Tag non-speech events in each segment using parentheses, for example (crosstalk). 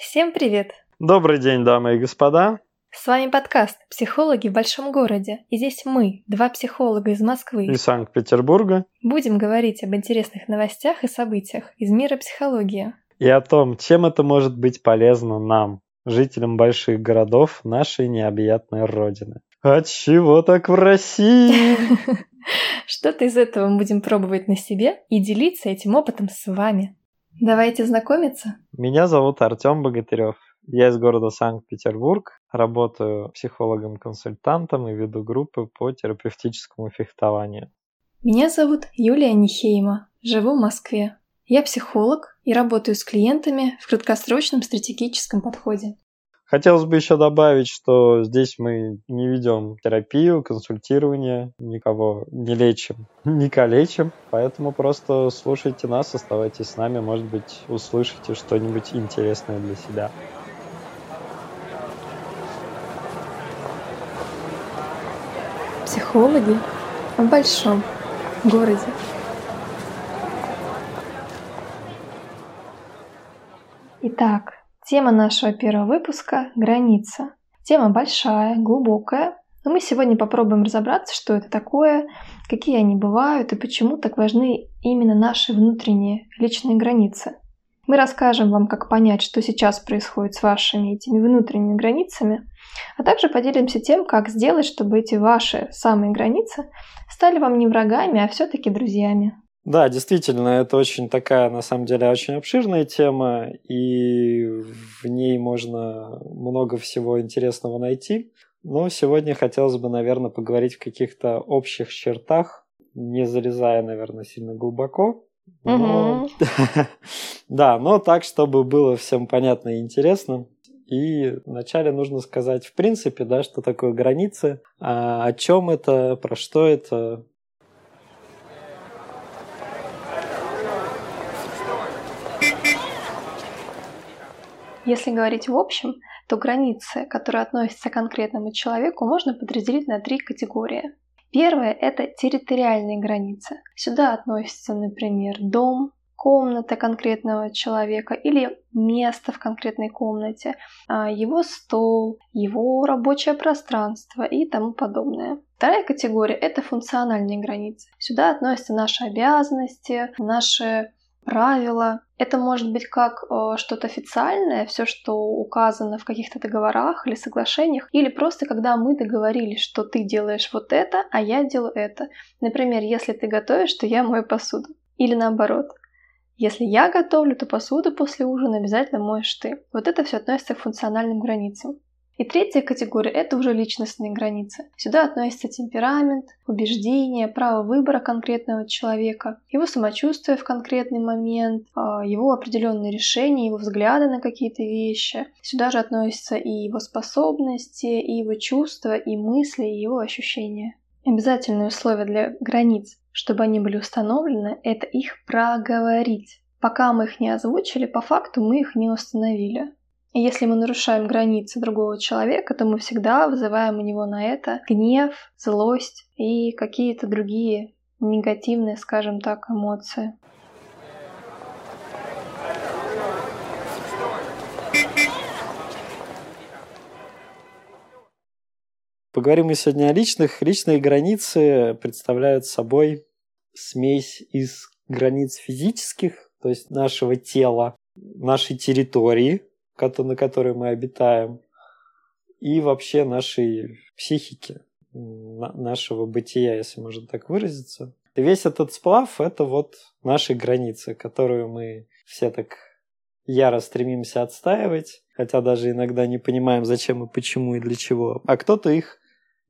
Всем привет! Добрый день, дамы и господа. С вами подкаст «Психологи в большом городе». И здесь мы, два психолога из Москвы и Санкт-Петербурга, будем говорить об интересных новостях и событиях из мира психологии. И о том, чем это может быть полезно нам, жителям больших городов нашей необъятной родины. От чего так в России? (laughs) Что-то из этого мы будем пробовать на себе и делиться этим опытом с вами. Давайте знакомиться. Меня зовут Артем Богатырев. Я из города Санкт-Петербург, работаю психологом-консультантом и веду группы по терапевтическому фехтованию. Меня зовут Юлия Нихейма, живу в Москве. Я психолог и работаю с клиентами в краткосрочном стратегическом подходе. Хотелось бы еще добавить, что здесь мы не ведем терапию, консультирование, никого не лечим, (laughs) не калечим, поэтому просто слушайте нас, оставайтесь с нами, может быть, услышите что-нибудь интересное для себя. Психологи в большом городе. Итак, Тема нашего первого выпуска – граница. Тема большая, глубокая, но мы сегодня попробуем разобраться, что это такое, какие они бывают и почему так важны именно наши внутренние личные границы. Мы расскажем вам, как понять, что сейчас происходит с вашими этими внутренними границами, а также поделимся тем, как сделать, чтобы эти ваши самые границы стали вам не врагами, а все-таки друзьями. Да, действительно, это очень такая, на самом деле, очень обширная тема, и в ней можно много всего интересного найти. Но сегодня хотелось бы, наверное, поговорить в каких-то общих чертах, не залезая, наверное, сильно глубоко. Но... (laughs) да, но так, чтобы было всем понятно и интересно. И вначале нужно сказать, в принципе, да, что такое границы, а о чем это, про что это, Если говорить в общем, то границы, которые относятся к конкретному человеку, можно подразделить на три категории. Первая – это территориальные границы. Сюда относятся, например, дом, комната конкретного человека или место в конкретной комнате, а, его стол, его рабочее пространство и тому подобное. Вторая категория – это функциональные границы. Сюда относятся наши обязанности, наши правила. Это может быть как э, что-то официальное, все, что указано в каких-то договорах или соглашениях, или просто когда мы договорились, что ты делаешь вот это, а я делаю это. Например, если ты готовишь, то я мою посуду. Или наоборот. Если я готовлю, то посуду после ужина обязательно моешь ты. Вот это все относится к функциональным границам. И третья категория – это уже личностные границы. Сюда относится темперамент, убеждения, право выбора конкретного человека, его самочувствие в конкретный момент, а, его определенные решения, его взгляды на какие-то вещи. Сюда же относятся и его способности, и его чувства, и мысли, и его ощущения. Обязательное условие для границ, чтобы они были установлены, это их проговорить. Пока мы их не озвучили, по факту мы их не установили. И если мы нарушаем границы другого человека, то мы всегда вызываем у него на это гнев, злость и какие-то другие негативные, скажем так, эмоции. Поговорим мы сегодня о личных. Личные границы представляют собой смесь из границ физических, то есть нашего тела, нашей территории, на которой мы обитаем, и вообще нашей психики, нашего бытия, если можно так выразиться. И весь этот сплав – это вот наши границы, которую мы все так яро стремимся отстаивать, хотя даже иногда не понимаем, зачем и почему и для чего. А кто-то их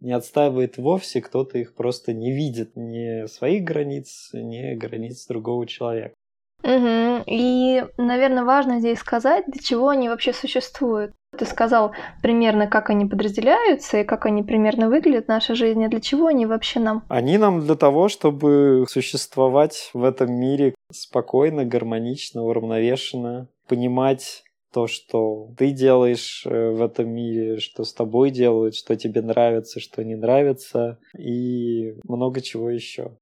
не отстаивает вовсе, кто-то их просто не видит, ни своих границ, ни границ другого человека. Угу. И, наверное, важно здесь сказать, для чего они вообще существуют. Ты сказал примерно, как они подразделяются и как они примерно выглядят в нашей жизни. А для чего они вообще нам? Они нам для того, чтобы существовать в этом мире спокойно, гармонично, уравновешенно, понимать то, что ты делаешь э, в этом мире, что с тобой делают, что тебе нравится, что не нравится, и много чего еще.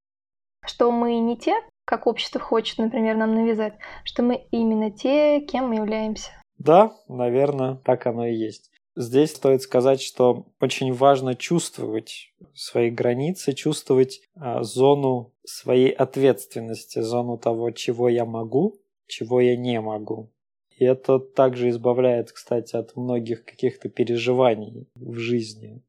Что мы не те, как общество хочет, например, нам навязать, что мы именно те, кем мы являемся. Да, наверное, так оно и есть. Здесь стоит сказать, что очень важно чувствовать свои границы, чувствовать а, зону своей ответственности, зону того, чего я могу, чего я не могу. И это также избавляет, кстати, от многих каких-то переживаний в жизни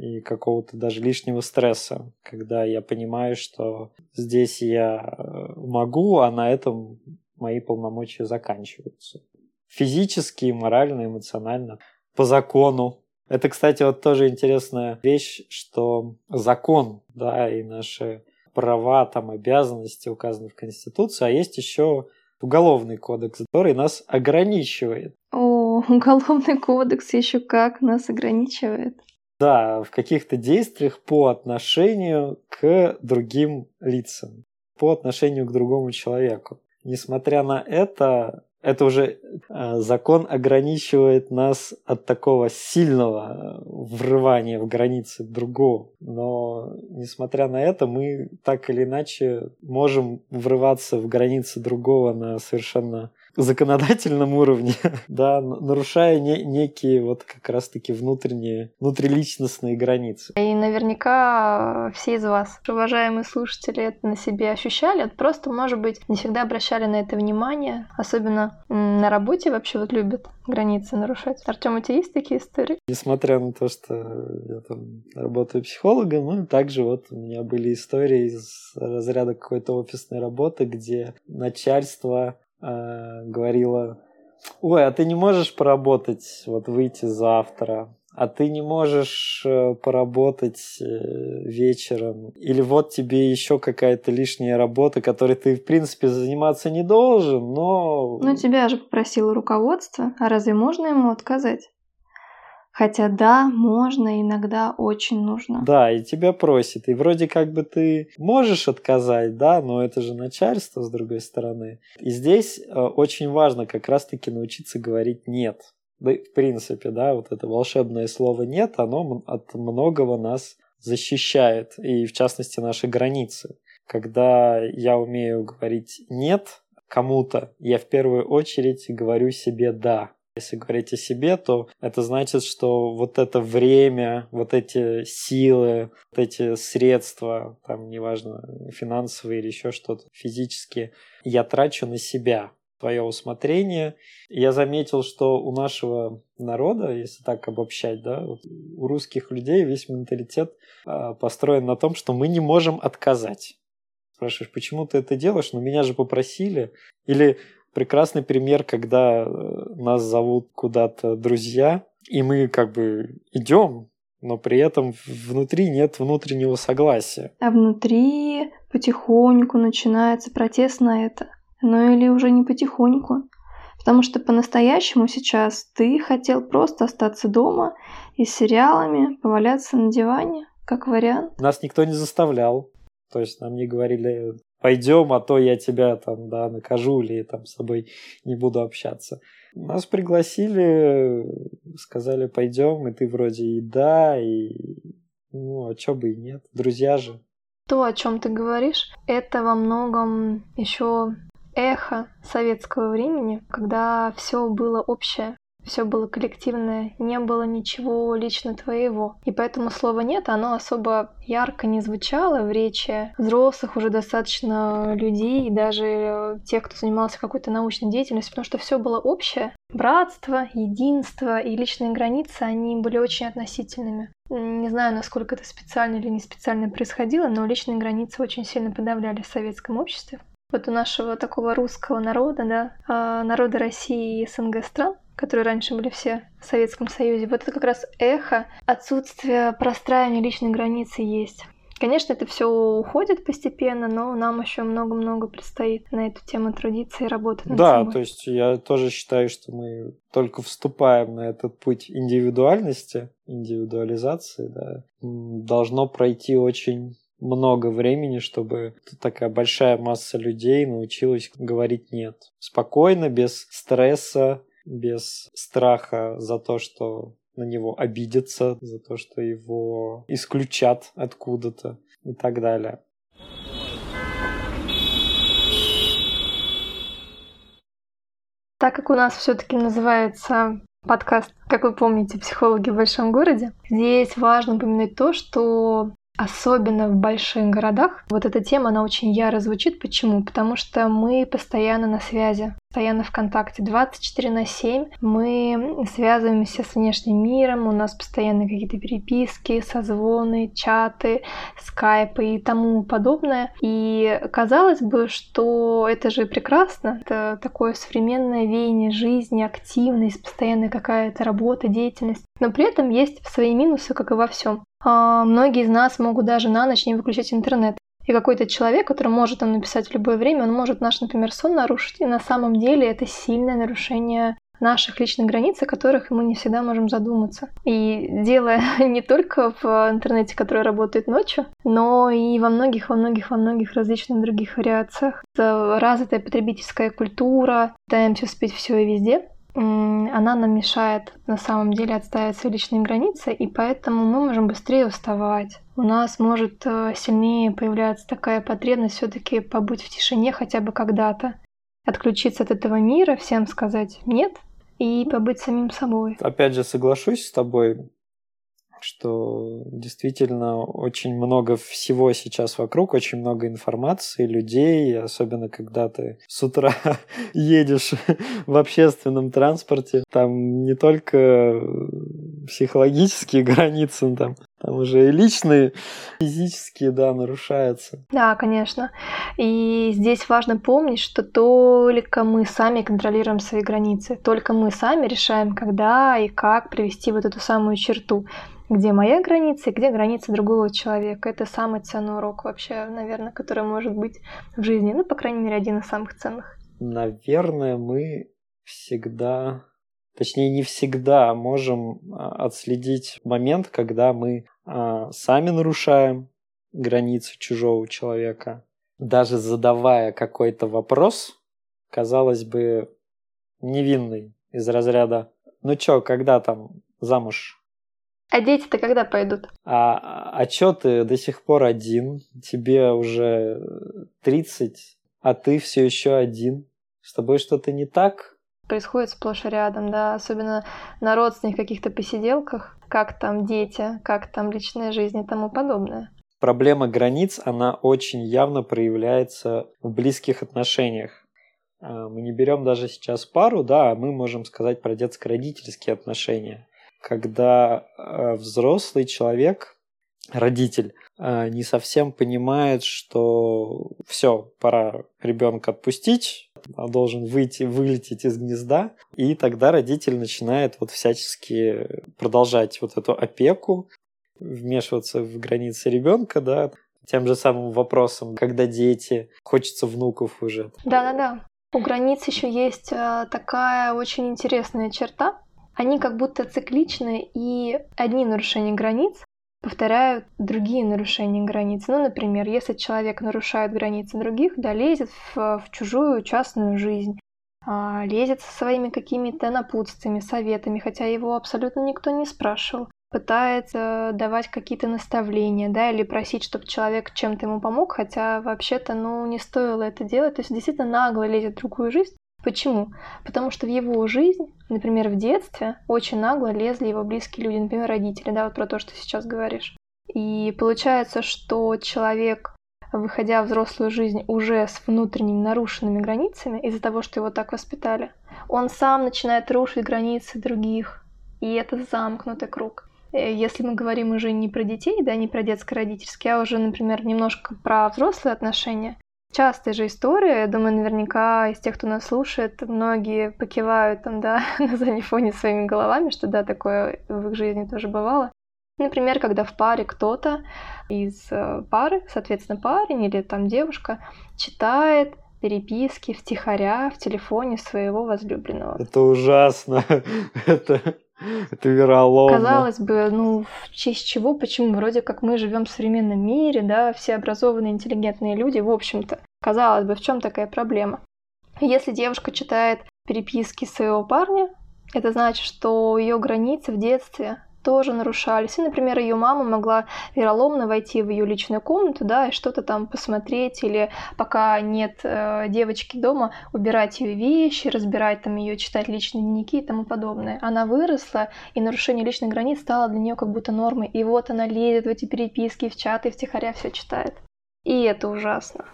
и какого-то даже лишнего стресса, когда я понимаю, что здесь я э, могу, а на этом мои полномочия заканчиваются. Физически, морально, эмоционально по закону. Это, кстати, вот тоже интересная вещь, что закон, да, и наши права, там, обязанности указаны в Конституции, а есть еще уголовный кодекс, который нас ограничивает. О, (laughs) уголовный кодекс еще как нас ограничивает. Да, в каких-то действиях по отношению к другим лицам, по отношению к другому человеку. Несмотря на это, это уже э, закон ограничивает нас от такого сильного э, врывания в границы другого. Но, несмотря на это, мы так или иначе можем врываться в границы другого на совершенно законодательном уровне, (laughs) да, нарушая не, некие вот как раз-таки внутренние, внутриличностные границы. И наверняка все из вас, уважаемые слушатели, это на себе ощущали, просто, может быть, не всегда обращали на это внимание, особенно на работе вообще вот любят границы нарушать. Артем, у тебя есть такие истории? Несмотря на то, что я там работаю психологом, ну, также вот у меня были истории из разряда какой-то офисной работы, где начальство э, говорила, ой, а ты не можешь поработать, вот выйти завтра, а ты не можешь э, поработать э, вечером, или вот тебе еще какая-то лишняя работа, которой ты, в принципе, заниматься не должен, но... Ну, тебя же попросило руководство, а разве можно ему отказать? Хотя да, можно, иногда очень нужно. Да, и тебя просит. И вроде как бы ты можешь отказать, да, но это же начальство с другой стороны. И здесь э, очень важно как раз-таки научиться говорить «нет». Да, в принципе, да, вот это волшебное слово «нет», оно от многого нас защищает, и в частности наши границы. Когда я умею говорить «нет» кому-то, я в первую очередь говорю себе «да». Если говорить о себе, то это значит, что вот это время, вот эти силы, вот эти средства, там, неважно, финансовые или еще что-то, физические, я трачу на себя, свое усмотрение. Я заметил, что у нашего народа, если так обобщать, да, вот у русских людей весь менталитет э, построен на том, что мы не можем отказать. Спрашиваешь, почему ты это делаешь? Ну, меня же попросили. Или прекрасный пример, когда э, нас зовут куда-то друзья, и мы как бы идем, но при этом внутри нет внутреннего согласия. А внутри потихоньку начинается протест на это. Ну или уже не потихоньку. Потому что по-настоящему сейчас ты хотел просто остаться дома и с сериалами поваляться на диване, как вариант. Нас никто не заставлял. То есть нам не говорили, пойдем, а то я тебя там, да, накажу или там с тобой не буду общаться. Нас пригласили, сказали, пойдем, и ты вроде и да, и ну, а чё бы и нет, друзья же. То, о чем ты говоришь, это во многом еще эхо советского времени, когда все было общее все было коллективное, не было ничего лично твоего. И поэтому слово «нет», оно особо ярко не звучало в речи взрослых уже достаточно людей, и даже тех, кто занимался какой-то научной деятельностью, потому что все было общее. Братство, единство и личные границы, они были очень относительными. Не знаю, насколько это специально или не специально происходило, но личные границы очень сильно подавляли в советском обществе. Вот у нашего такого русского народа, да, а, народа России и СНГ стран, которые раньше были все в Советском Союзе, вот это как раз эхо отсутствия простраивания личной границы есть. Конечно, это все уходит постепенно, но нам еще много-много предстоит на эту тему трудиться и работать над да, собой. то есть я тоже считаю, что мы только вступаем на этот путь индивидуальности, индивидуализации, да, должно пройти очень много времени, чтобы такая большая масса людей научилась говорить нет. Спокойно, без стресса, без страха за то, что на него обидятся, за то, что его исключат откуда-то и так далее. Так как у нас все-таки называется подкаст, как вы помните, «Психологи в большом городе», здесь важно упомянуть то, что Особенно в больших городах вот эта тема, она очень яро звучит. Почему? Потому что мы постоянно на связи, постоянно в контакте. 24 на 7 мы связываемся с внешним миром, у нас постоянно какие-то переписки, созвоны, чаты, скайпы и тому подобное. И казалось бы, что это же прекрасно, это такое современное веяние жизни, активность, постоянная какая-то работа, деятельность. Но при этом есть свои минусы, как и во всем. А, многие из нас могут даже на ночь не выключать интернет. И какой-то человек, который может там написать в любое время, он может наш, например, сон нарушить. И на самом деле это сильное нарушение наших личных границ, о которых мы не всегда можем задуматься. И дело (laughs) не только в интернете, который работает ночью, но и во многих, во многих, во многих различных других вариациях. Это развитая потребительская культура, пытаемся успеть все и везде она нам мешает на самом деле отставить свои личные границы, и поэтому мы можем быстрее уставать. У нас может э, сильнее появляться такая потребность все-таки побыть в тишине хотя бы когда-то, отключиться от этого мира, всем сказать нет и побыть самим собой. Опять же, соглашусь с тобой, что действительно очень много всего сейчас вокруг, очень много информации, людей, особенно когда ты с утра (laughs) едешь в общественном транспорте, там не только психологические (laughs) границы, там, там уже и личные, физические, да, нарушаются. Да, конечно. И здесь важно помнить, что только мы сами контролируем свои границы, только мы сами решаем, когда и как привести вот эту самую черту где моя граница и где граница другого человека. Это самый ценный урок вообще, наверное, который может быть в жизни. Ну, по крайней мере, один из самых ценных. Наверное, мы всегда, точнее, не всегда можем а, отследить момент, когда мы сами нарушаем границы чужого человека. Даже задавая какой-то вопрос, казалось бы, невинный из разряда «Ну чё, когда там замуж а дети-то когда пойдут? А, а чё ты до сих пор один? Тебе уже 30, а ты все еще один. С тобой что-то не так? Происходит сплошь и рядом, да, особенно на родственных каких-то посиделках, как там дети, как там личная жизнь и тому подобное. Проблема границ, она очень явно проявляется в близких отношениях. А, мы не берем даже сейчас пару, да, а мы можем сказать про детско-родительские отношения когда э, взрослый человек, родитель, э, не совсем понимает, что все, пора ребенка отпустить, должен выйти, вылететь из гнезда, и тогда родитель начинает вот всячески продолжать вот эту опеку, вмешиваться в границы ребенка, да, тем же самым вопросом, когда дети, хочется внуков уже. Да-да-да. У границ еще есть э, такая очень интересная черта, они как будто цикличны, и одни нарушения границ повторяют другие нарушения границ. Ну, например, если человек нарушает границы других, да, лезет в, в чужую частную жизнь, а, лезет со своими какими-то напутствиями, советами, хотя его абсолютно никто не спрашивал, пытается давать какие-то наставления, да, или просить, чтобы человек чем-то ему помог, хотя вообще-то, ну, не стоило это делать, то есть действительно нагло лезет в другую жизнь, Почему? Потому что в его жизнь, например, в детстве, очень нагло лезли его близкие люди, например, родители, да, вот про то, что сейчас говоришь. И получается, что человек, выходя в взрослую жизнь уже с внутренними нарушенными границами, из-за того, что его так воспитали, он сам начинает рушить границы других. И это замкнутый круг. Э, если мы говорим уже не про детей, да, не про детско-родительские, а уже, например, немножко про взрослые отношения, частая же история, я думаю, наверняка из тех, кто нас слушает, многие покивают там, да, (laughs) на заднем фоне своими головами, что да, такое в их жизни тоже бывало. Например, когда в паре кто-то из э, пары, соответственно, парень или там девушка, читает переписки втихаря в телефоне своего возлюбленного. Это ужасно. (laughs) Это (laughs) это вероломно. Казалось бы, ну, в честь чего, почему? Вроде как мы живем в современном мире, да, все образованные, интеллигентные люди, в общем-то. Казалось бы, в чем такая проблема? Если девушка читает переписки своего парня, это значит, что ее границы в детстве тоже нарушались. И, например, ее мама могла вероломно войти в ее личную комнату, да, и что-то там посмотреть, или пока нет э, девочки дома, убирать ее вещи, разбирать там ее, читать личные дневники и тому подобное. Она выросла, и нарушение личных границ стало для нее как будто нормой. И вот она лезет в эти переписки, в чаты, втихаря все читает. И это ужасно.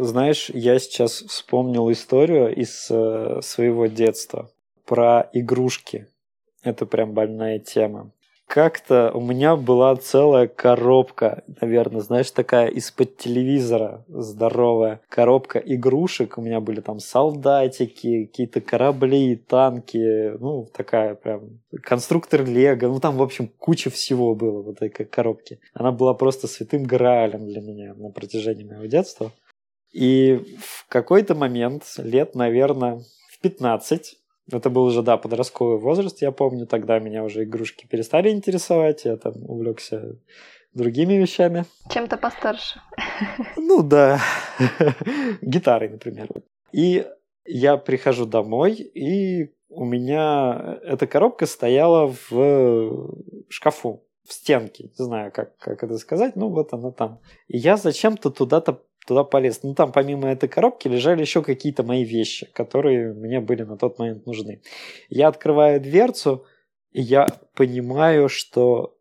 Знаешь, я сейчас вспомнил историю из э, своего детства про игрушки. Это прям больная тема. Как-то у меня была целая коробка, наверное, знаешь, такая из-под телевизора здоровая коробка игрушек. У меня были там солдатики, какие-то корабли, танки, ну, такая прям конструктор Лего. Ну, там, в общем, куча всего было в этой коробке. Она была просто святым граалем для меня на протяжении моего детства. И в какой-то момент, лет, наверное, в 15, это был уже, да, подростковый возраст, я помню, тогда меня уже игрушки перестали интересовать, я там увлекся другими вещами. Чем-то постарше. Ну да, (laughs) гитарой, например. И я прихожу домой, и у меня эта коробка стояла в шкафу, в стенке. Не знаю, как, как это сказать, ну вот она там. И я зачем-то туда-то туда полез. Ну, там помимо этой коробки лежали еще какие-то мои вещи, которые мне были на тот момент нужны. Я открываю дверцу, и я понимаю, что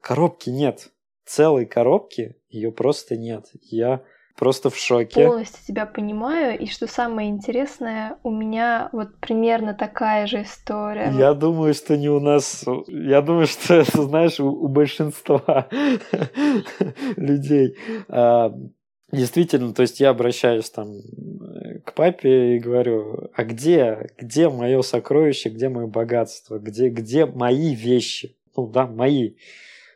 коробки нет. Целой коробки ее просто нет. Я просто в шоке. Полностью тебя понимаю, и что самое интересное, у меня вот примерно такая же история. Я думаю, что не у нас, я думаю, что это, знаешь, у, у большинства (laughs) людей. Действительно, то есть я обращаюсь там э, к папе и говорю, а где, где мое сокровище, где мое богатство, где, где мои вещи? Ну да, мои.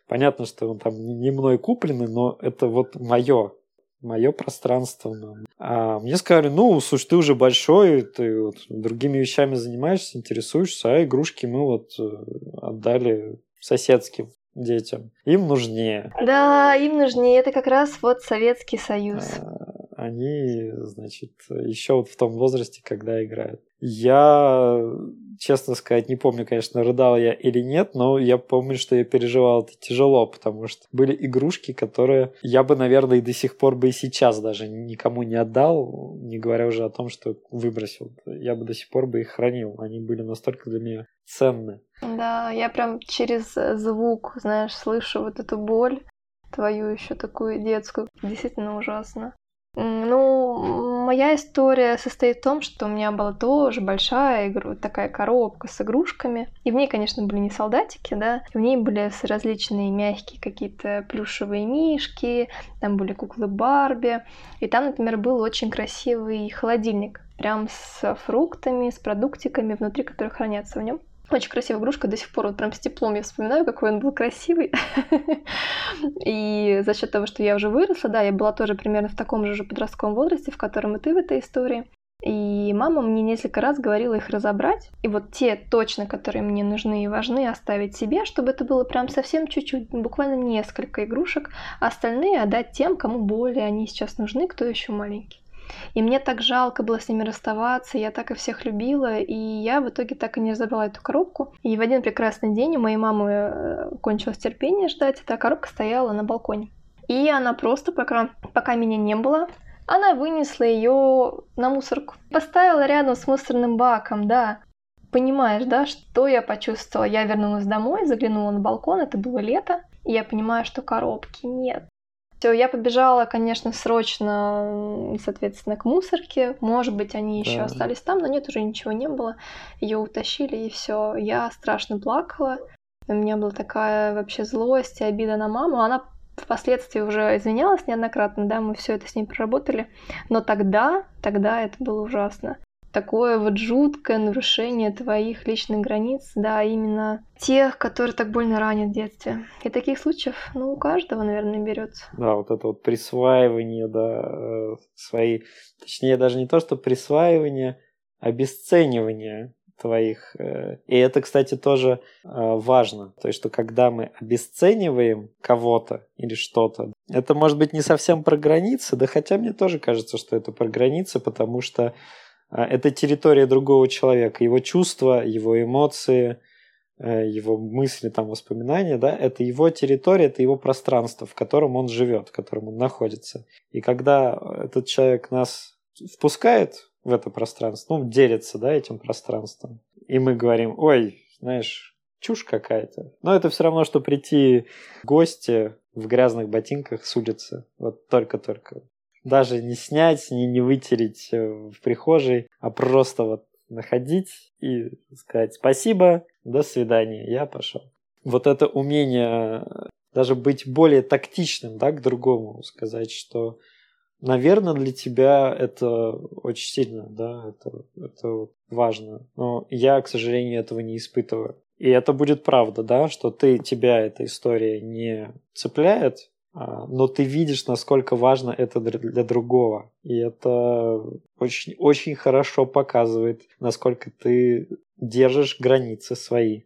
Понятно, что он там не мной куплены, но это вот мое, мое пространство. А мне сказали, ну, слушай, ты уже большой, ты вот другими вещами занимаешься, интересуешься, а игрушки мы вот э, отдали соседским детям. Им нужнее. Да, им нужнее. Это как раз вот Советский Союз. А, они, значит, еще вот в том возрасте, когда играют. Я, честно сказать, не помню, конечно, рыдал я или нет, но я помню, что я переживал это тяжело, потому что были игрушки, которые я бы, наверное, и до сих пор бы и сейчас даже никому не отдал, не говоря уже о том, что выбросил. Я бы до сих пор бы их хранил. Они были настолько для меня ценны. Да, я прям через звук, знаешь, слышу вот эту боль твою еще такую детскую. Действительно ужасно. Ну, моя история состоит в том, что у меня была тоже большая игру, такая коробка с игрушками. И в ней, конечно, были не солдатики, да, в ней были различные мягкие какие-то плюшевые мишки, там были куклы Барби. И там, например, был очень красивый холодильник, прям с фруктами, с продуктиками внутри, которые хранятся в нем. Очень красивая игрушка, до сих пор вот прям с теплом я вспоминаю, какой он был красивый. (laughs) И за счет того, что я уже выросла, да, я была тоже примерно в таком же подростковом возрасте, в котором и ты в этой истории. И мама мне несколько раз говорила их разобрать. И вот те точно, которые мне нужны и важны, оставить себе, чтобы это было прям совсем чуть-чуть, буквально несколько игрушек, а остальные отдать тем, кому более они сейчас нужны, кто еще маленький. И мне так жалко было с ними расставаться, я так и всех любила, и я в итоге так и не разобрала эту коробку. И в один прекрасный день у моей мамы э, кончилось терпение ждать, эта коробка стояла на балконе. И она просто, пока, пока меня не было, она вынесла ее на мусорку. Поставила рядом с мусорным баком, да. Понимаешь, да, что я почувствовала? Я вернулась домой, заглянула на балкон, это было лето, и я понимаю, что коробки нет. Все, я побежала, конечно, срочно, соответственно, к мусорке. Может быть, они еще да. остались там, но нет, уже ничего не было. Ее утащили, и все. Я страшно плакала. У меня была такая вообще злость и обида на маму. Она впоследствии уже извинялась неоднократно, да, мы все это с ней проработали. Но тогда, тогда это было ужасно такое вот жуткое нарушение твоих личных границ, да, именно тех, которые так больно ранят в детстве. И таких случаев, ну, у каждого, наверное, берется. Да, вот это вот присваивание, да, э, свои, точнее, даже не то, что присваивание, обесценивание твоих. Э, и это, кстати, тоже э, важно. То есть, что когда мы обесцениваем кого-то или что-то, это может быть не совсем про границы, да хотя мне тоже кажется, что это про границы, потому что А, это территория другого человека, его чувства, его эмоции, э, его мысли, там, воспоминания, да, это его территория, это его пространство, в котором он живет, в котором он находится. И когда этот человек нас впускает в это пространство, ну, делится, да, этим пространством, и мы говорим, ой, знаешь, чушь какая-то. Но это все равно, что прийти в гости в грязных ботинках с улицы. Вот только-только даже не снять, не, не вытереть э, в прихожей, а просто вот находить и сказать спасибо, до свидания, я пошел. Вот это умение даже быть более тактичным, да, к другому, сказать, что, наверное, для тебя это очень сильно, да, это, это важно. Но я, к сожалению, этого не испытываю. И это будет правда, да, что ты, тебя эта история не цепляет, но ты видишь, насколько важно это для другого. И это очень, очень хорошо показывает, насколько ты держишь границы свои.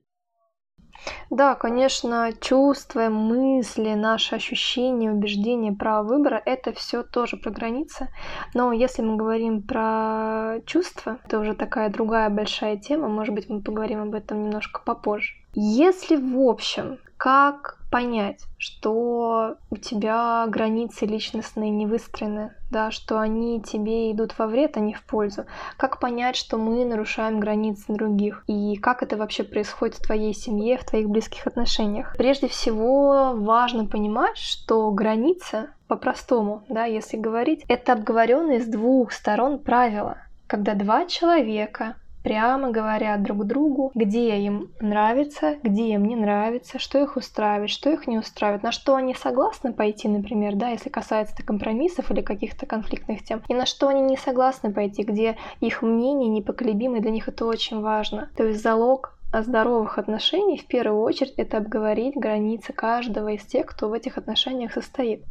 Да, конечно, чувства, мысли, наши ощущения, убеждения, право выбора – это все тоже про границы. Но если мы говорим про чувства, это уже такая другая большая тема, может быть, мы поговорим об этом немножко попозже. Если в общем как понять, что у тебя границы личностные не выстроены, да, что они тебе идут во вред, а не в пользу? Как понять, что мы нарушаем границы других? И как это вообще происходит в твоей семье, в твоих близких отношениях? Прежде всего, важно понимать, что граница, по-простому, да, если говорить, это обговоренные с двух сторон правила. Когда два человека прямо говорят друг другу, где им нравится, где им не нравится, что их устраивает, что их не устраивает, на что они согласны пойти, например, да, если касается компромиссов или каких-то конфликтных тем, и на что они не согласны пойти, где их мнение непоколебимо, и для них это очень важно. То есть залог здоровых отношений в первую очередь это обговорить границы каждого из тех, кто в этих отношениях состоит.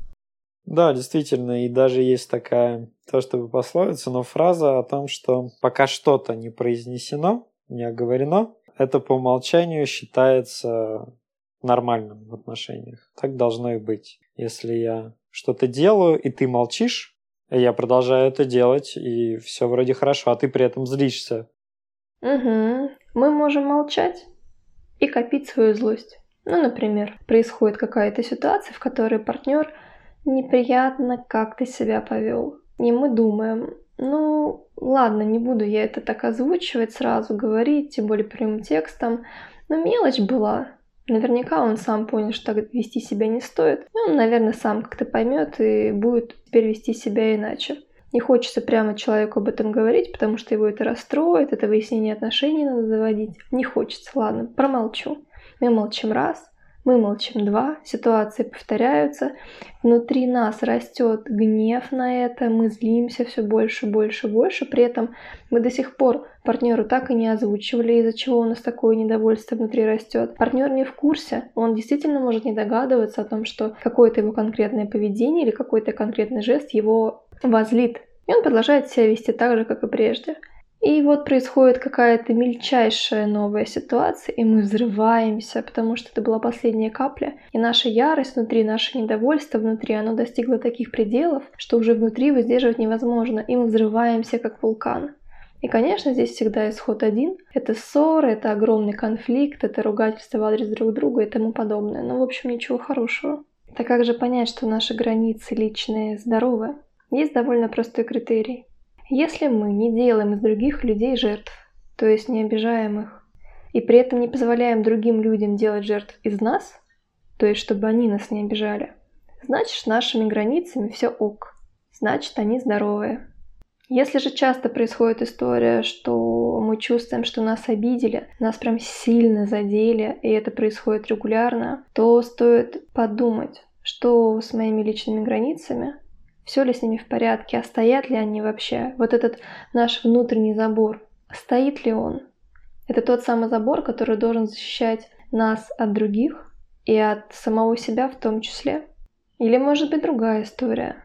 Да, действительно, и даже есть такая, то чтобы пословица, но фраза о том, что пока что-то не произнесено, не оговорено, это по умолчанию считается нормальным в отношениях. Так должно и быть. Если я что-то делаю, и ты молчишь, я продолжаю это делать, и все вроде хорошо, а ты при этом злишься. Угу. Мы можем молчать и копить свою злость. Ну, например, происходит какая-то ситуация, в которой партнер неприятно, как ты себя повел. И мы думаем, ну, ладно, не буду я это так озвучивать, сразу говорить, тем более прямым текстом, но мелочь была. Наверняка он сам понял, что так вести себя не стоит. И он, наверное, сам как-то поймет и будет теперь вести себя иначе. Не хочется прямо человеку об этом говорить, потому что его это расстроит, это выяснение отношений надо заводить. Не хочется, ладно, промолчу. Мы молчим раз, мы молчим два, ситуации повторяются, внутри нас растет гнев на это, мы злимся все больше, больше, больше, при этом мы до сих пор партнеру так и не озвучивали, из-за чего у нас такое недовольство внутри растет. Партнер не в курсе, он действительно может не догадываться о том, что какое-то его конкретное поведение или какой-то конкретный жест его возлит. И он продолжает себя вести так же, как и прежде. И вот происходит какая-то мельчайшая новая ситуация, и мы взрываемся, потому что это была последняя капля. И наша ярость внутри, наше недовольство внутри, оно достигло таких пределов, что уже внутри воздерживать невозможно, и мы взрываемся, как вулкан. И, конечно, здесь всегда исход один. Это ссора, это огромный конфликт, это ругательство в адрес друг друга и тому подобное. Но, в общем, ничего хорошего. Так как же понять, что наши границы личные здоровы? Есть довольно простой критерий. Если мы не делаем из других людей жертв, то есть не обижаем их, и при этом не позволяем другим людям делать жертв из нас, то есть чтобы они нас не обижали, значит с нашими границами все ок, значит они здоровые. Если же часто происходит история, что мы чувствуем, что нас обидели, нас прям сильно задели, и это происходит регулярно, то стоит подумать, что с моими личными границами, все ли с ними в порядке, а стоят ли они вообще. Вот этот наш внутренний забор, стоит ли он? Это тот самый забор, который должен защищать нас от других и от самого себя в том числе. Или может быть другая история.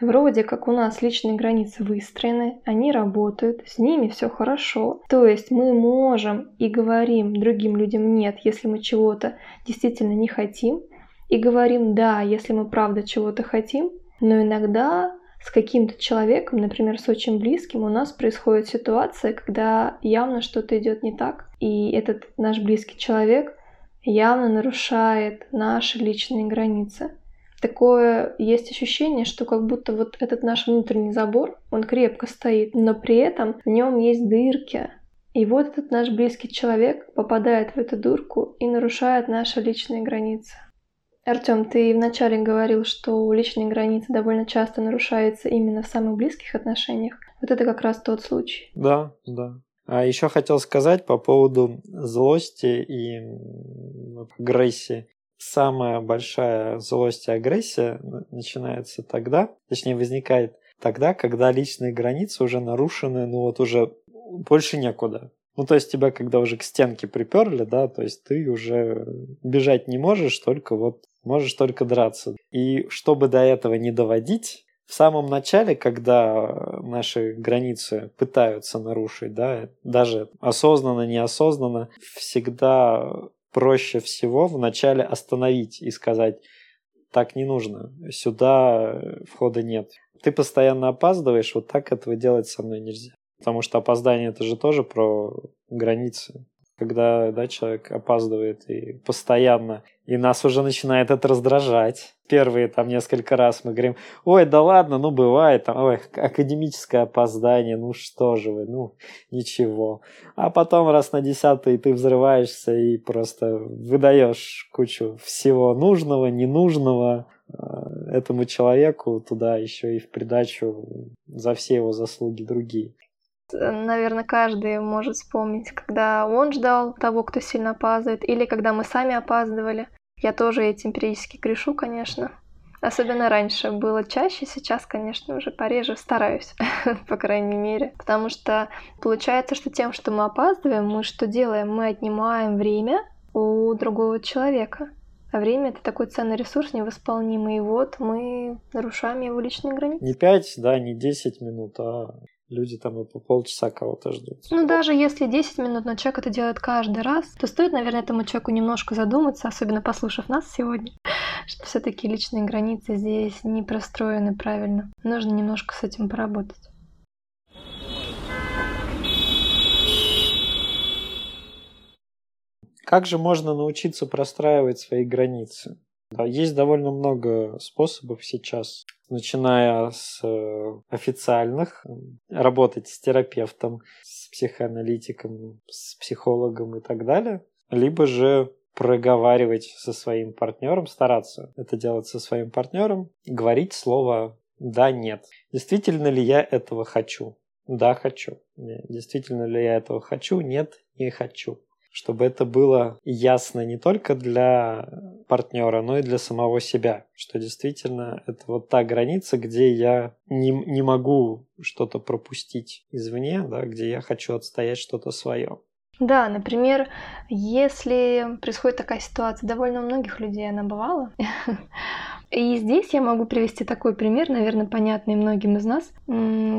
Вроде как у нас личные границы выстроены, они работают, с ними все хорошо. То есть мы можем и говорим другим людям нет, если мы чего-то действительно не хотим, и говорим да, если мы правда чего-то хотим, но иногда с каким-то человеком, например, с очень близким, у нас происходит ситуация, когда явно что-то идет не так, и этот наш близкий человек явно нарушает наши личные границы. Такое есть ощущение, что как будто вот этот наш внутренний забор, он крепко стоит, но при этом в нем есть дырки. И вот этот наш близкий человек попадает в эту дурку и нарушает наши личные границы. Артем, ты вначале говорил, что личные границы довольно часто нарушаются именно в самых близких отношениях. Вот это как раз тот случай. Да, да. А еще хотел сказать по поводу злости и агрессии. Самая большая злость и агрессия начинается тогда, точнее возникает тогда, когда личные границы уже нарушены, ну вот уже больше некуда. Ну, то есть тебя когда уже к стенке приперли, да, то есть ты уже бежать не можешь, только вот можешь только драться. И чтобы до этого не доводить, в самом начале, когда наши границы пытаются нарушить, да, даже осознанно, неосознанно, всегда проще всего вначале остановить и сказать, так не нужно, сюда входа нет. Ты постоянно опаздываешь, вот так этого делать со мной нельзя. Потому что опоздание это же тоже про границы когда да, человек опаздывает и постоянно, и нас уже начинает это раздражать. Первые там несколько раз мы говорим, ой, да ладно, ну бывает, там, ой, академическое опоздание, ну что же вы, ну ничего. А потом раз на десятый ты взрываешься и просто выдаешь кучу всего нужного, ненужного а, этому человеку туда еще и в придачу за все его заслуги другие. Наверное, каждый может вспомнить, когда он ждал того, кто сильно опаздывает, или когда мы сами опаздывали. Я тоже этим периодически грешу, конечно. Особенно раньше было чаще, сейчас, конечно, уже пореже стараюсь, (laughs) по крайней мере. Потому что получается, что тем, что мы опаздываем, мы что делаем? Мы отнимаем время у другого человека. А время — это такой ценный ресурс, невосполнимый. И вот мы нарушаем его личные границы. Не пять, да, не десять минут, а люди там и по полчаса кого-то ждут. Ну, даже если 10 минут, но человек это делает каждый раз, то стоит, наверное, этому человеку немножко задуматься, особенно послушав нас сегодня, (laughs) что все таки личные границы здесь не простроены правильно. Нужно немножко с этим поработать. Как же можно научиться простраивать свои границы? Да, есть довольно много способов сейчас, начиная с э, официальных, работать с терапевтом, с психоаналитиком, с психологом и так далее, либо же проговаривать со своим партнером, стараться это делать со своим партнером, говорить слово «да», «нет». Действительно ли я этого хочу? Да, хочу. Действительно ли я этого хочу? Нет, не хочу чтобы это было ясно не только для партнера, но и для самого себя, что действительно это вот та граница, где я не, не могу что-то пропустить извне, да, где я хочу отстоять что-то свое. Да, например, если происходит такая ситуация, довольно у многих людей она бывала, (laughs) И здесь я могу привести такой пример, наверное, понятный многим из нас.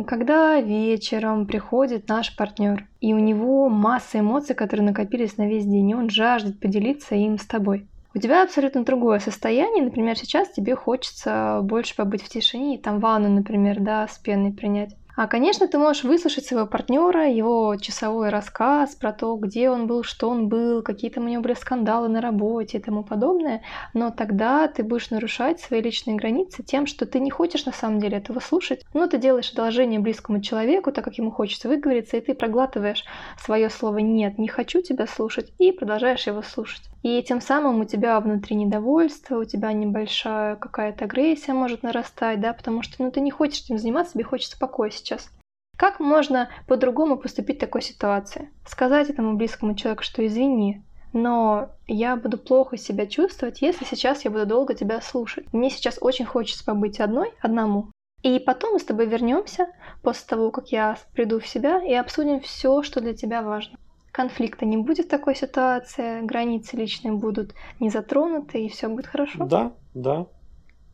Когда вечером приходит наш партнер, и у него масса эмоций, которые накопились на весь день, и он жаждет поделиться им с тобой. У тебя абсолютно другое состояние. Например, сейчас тебе хочется больше побыть в тишине и там ванну, например, да, с пеной принять. А, конечно, ты можешь выслушать своего партнера, его часовой рассказ про то, где он был, что он был, какие там у него были скандалы на работе и тому подобное, но тогда ты будешь нарушать свои личные границы тем, что ты не хочешь на самом деле этого слушать, но ты делаешь одолжение близкому человеку, так как ему хочется выговориться, и ты проглатываешь свое слово «нет, не хочу тебя слушать» и продолжаешь его слушать. И тем самым у тебя внутри недовольство, у тебя небольшая какая-то агрессия может нарастать, да, потому что ну, ты не хочешь этим заниматься, тебе хочется покоя сейчас. Как можно по-другому поступить в такой ситуации? Сказать этому близкому человеку, что извини, но я буду плохо себя чувствовать, если сейчас я буду долго тебя слушать. Мне сейчас очень хочется побыть одной, одному. И потом мы с тобой вернемся после того, как я приду в себя и обсудим все, что для тебя важно конфликта не будет в такой ситуации, границы личные будут не затронуты, и все будет хорошо? Да, да.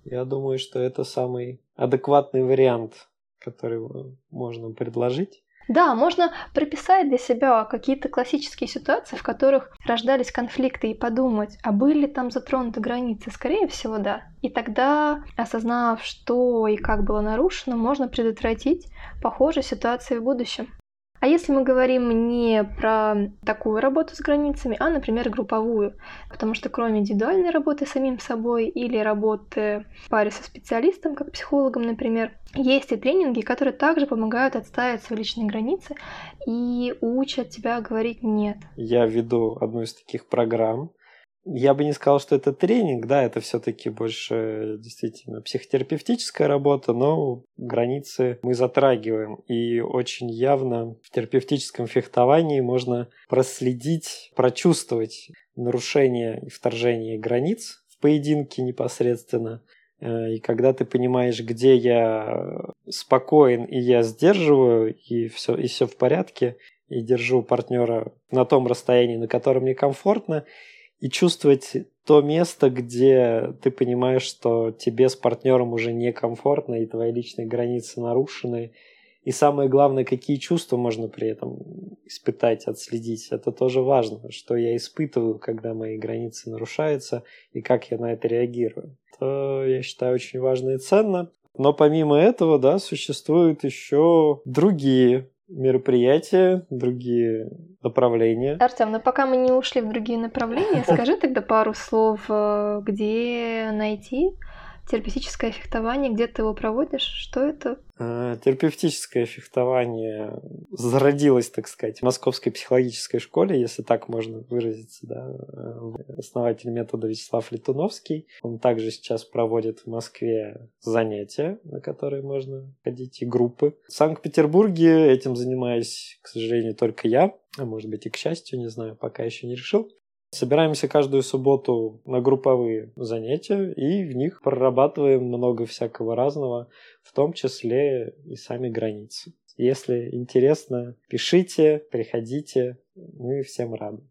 Я думаю, что это самый адекватный вариант, который можно предложить. Да, можно прописать для себя какие-то классические ситуации, в которых рождались конфликты, и подумать, а были там затронуты границы? Скорее всего, да. И тогда, осознав, что и как было нарушено, можно предотвратить похожие ситуации в будущем. А если мы говорим не про такую работу с границами, а, например, групповую, потому что кроме индивидуальной работы с самим собой или работы в паре со специалистом, как психологом, например, есть и тренинги, которые также помогают отставить свои личные границы и учат тебя говорить «нет». Я веду одну из таких программ, я бы не сказал, что это тренинг, да, это все-таки больше действительно психотерапевтическая работа, но границы мы затрагиваем. И очень явно в терапевтическом фехтовании можно проследить, прочувствовать нарушение и вторжение границ в поединке непосредственно. Э, и когда ты понимаешь, где я спокоен и я сдерживаю, и все, и все в порядке, и держу партнера на том расстоянии, на котором мне комфортно, и чувствовать то место, где ты понимаешь, что тебе с партнером уже некомфортно, и твои личные границы нарушены. И самое главное, какие чувства можно при этом испытать, отследить. Это тоже важно, что я испытываю, когда мои границы нарушаются, и как я на это реагирую. Это, я считаю, очень важно и ценно. Но помимо этого, да, существуют еще другие мероприятия, другие направления. Артем, но пока мы не ушли в другие направления, (laughs) скажи тогда пару слов, э, где найти терапевтическое фехтование, где ты его проводишь? Что это? А, терапевтическое фехтование зародилось, так сказать, в Московской психологической школе, если так можно выразиться. Да. Основатель метода Вячеслав Летуновский. Он также сейчас проводит в Москве занятия, на которые можно ходить, и группы. В Санкт-Петербурге этим занимаюсь, к сожалению, только я. А может быть и к счастью, не знаю, пока еще не решил. Собираемся каждую субботу на групповые занятия и в них прорабатываем много всякого разного, в том числе и сами границы. Если интересно, пишите, приходите, мы всем рады.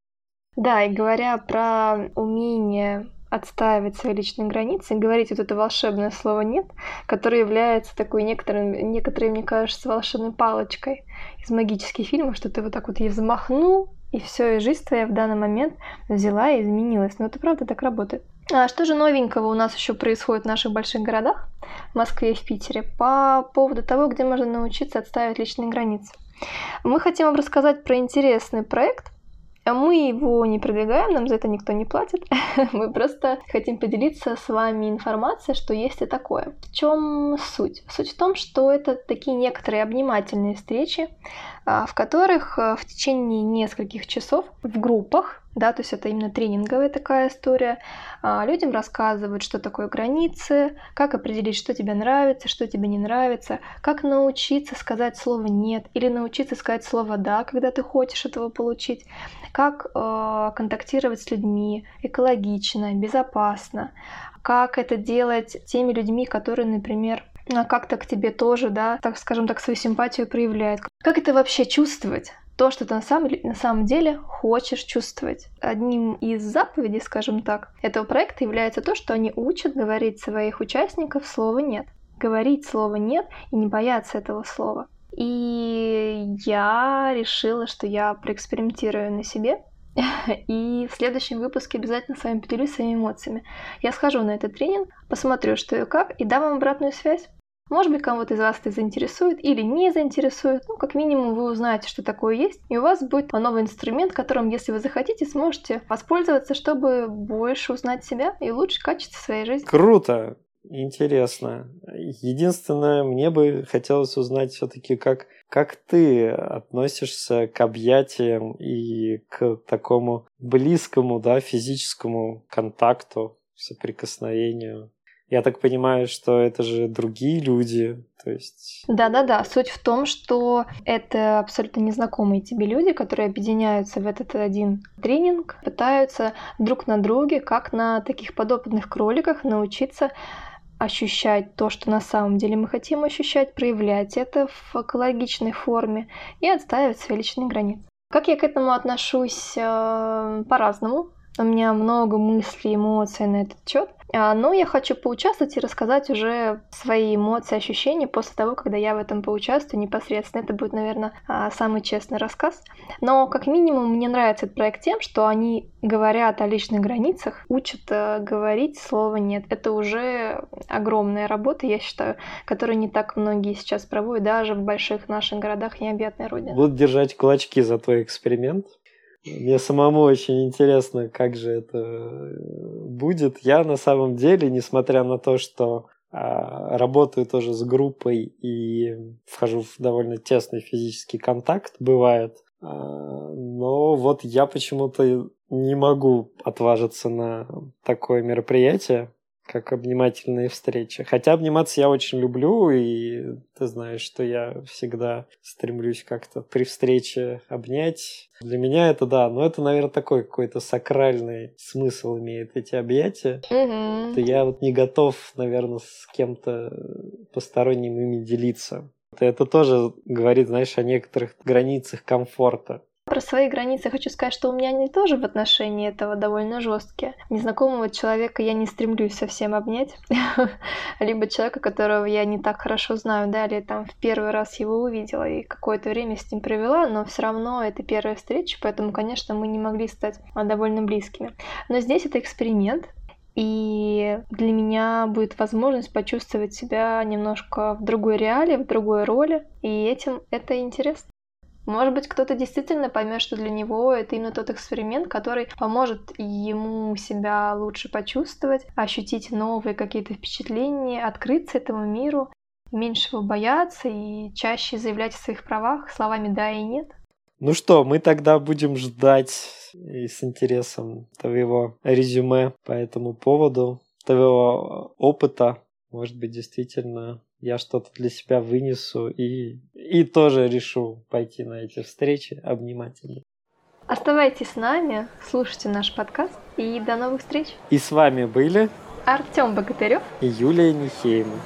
Да, и говоря про умение отстаивать свои личные границы, говорить вот это волшебное слово «нет», которое является такой некоторым, некоторые, мне кажется, волшебной палочкой из магических фильмов, что ты вот так вот ей взмахнул, и все, и жизнь твоя в данный момент взяла и изменилась. Но это правда так работает. А что же новенького у нас еще происходит в наших больших городах, в Москве и в Питере, по поводу того, где можно научиться отставить личные границы? Мы хотим вам рассказать про интересный проект, а мы его не продвигаем, нам за это никто не платит. (laughs) Мы просто хотим поделиться с вами информацией, что есть и такое. В чем суть? Суть в том, что это такие некоторые обнимательные встречи, в которых а, в течение нескольких часов в группах да, то есть это именно тренинговая такая история. А, людям рассказывают, что такое границы, как определить, что тебе нравится, что тебе не нравится, как научиться сказать слово «нет» или научиться сказать слово «да», когда ты хочешь этого получить, как э, контактировать с людьми экологично, безопасно, как это делать теми людьми, которые, например, как-то к тебе тоже, да, так скажем так, свою симпатию проявляют. Как это вообще чувствовать? то, что ты на самом, на самом деле хочешь чувствовать. Одним из заповедей, скажем так, этого проекта является то, что они учат говорить своих участников слово «нет». Говорить слово «нет» и не бояться этого слова. И я решила, что я проэкспериментирую на себе, (laughs) и в следующем выпуске обязательно с вами поделюсь своими эмоциями. Я схожу на этот тренинг, посмотрю, что и как, и дам вам обратную связь. Может быть, кого-то из вас это заинтересует или не заинтересует. Ну, как минимум, вы узнаете, что такое есть, и у вас будет новый инструмент, которым, если вы захотите, сможете воспользоваться, чтобы больше узнать себя и лучше качество своей жизни. Круто! Интересно. Единственное, мне бы хотелось узнать все-таки, как, как ты относишься к объятиям и к такому близкому, да, физическому контакту, соприкосновению. Я так понимаю, что это же другие люди, то есть... Да-да-да, суть в том, что это абсолютно незнакомые тебе люди, которые объединяются в этот один тренинг, пытаются друг на друге, как на таких подопытных кроликах, научиться ощущать то, что на самом деле мы хотим ощущать, проявлять это в экологичной форме и отстаивать свои личные границы. Как я к этому отношусь э, по-разному. У меня много мыслей, эмоций на этот счет. А, но я хочу поучаствовать и рассказать уже свои эмоции, ощущения после того, когда я в этом поучаствую непосредственно. Это будет, наверное, а, самый честный рассказ. Но, как минимум, мне нравится этот проект тем, что они говорят о личных границах, учат э, говорить слово «нет». Это уже огромная работа, я считаю, которую не так многие сейчас проводят, даже в больших наших городах необъятной родины. Буду держать кулачки за твой эксперимент. Мне самому очень интересно, как же это э, будет. Я на самом деле, несмотря на то, что а, работаю тоже с группой и вхожу в довольно тесный физический контакт, бывает, а, но вот я почему-то не могу отважиться на такое мероприятие как обнимательные встречи. Хотя обниматься я очень люблю, и ты знаешь, что я всегда стремлюсь как-то при встрече обнять. Для меня это да, но это, наверное, такой какой-то сакральный смысл имеет эти объятия. То я вот не готов, наверное, с кем-то посторонним ими делиться. Это тоже говорит, знаешь, о некоторых границах комфорта. Про свои границы хочу сказать, что у меня они тоже в отношении этого довольно жесткие. Незнакомого человека я не стремлюсь совсем обнять, (laughs) либо человека, которого я не так хорошо знаю, да, или там в первый раз его увидела и какое-то время с ним провела, но все равно это первая встреча, поэтому, конечно, мы не могли стать а, довольно близкими. Но здесь это эксперимент, и для меня будет возможность почувствовать себя немножко в другой реалии, в другой роли, и этим это интересно. Может быть, кто-то действительно поймет, что для него это именно тот эксперимент, который поможет ему себя лучше почувствовать, ощутить новые какие-то впечатления, открыться этому миру, меньше его бояться и чаще заявлять о своих правах словами «да» и «нет». Ну что, мы тогда будем ждать и с интересом твоего резюме по этому поводу, твоего опыта. Может быть, действительно я что-то для себя вынесу и, и тоже решу пойти на эти встречи обнимательно. Оставайтесь с нами, слушайте наш подкаст и до новых встреч. И с вами были Артем Богатырев и Юлия Михеева.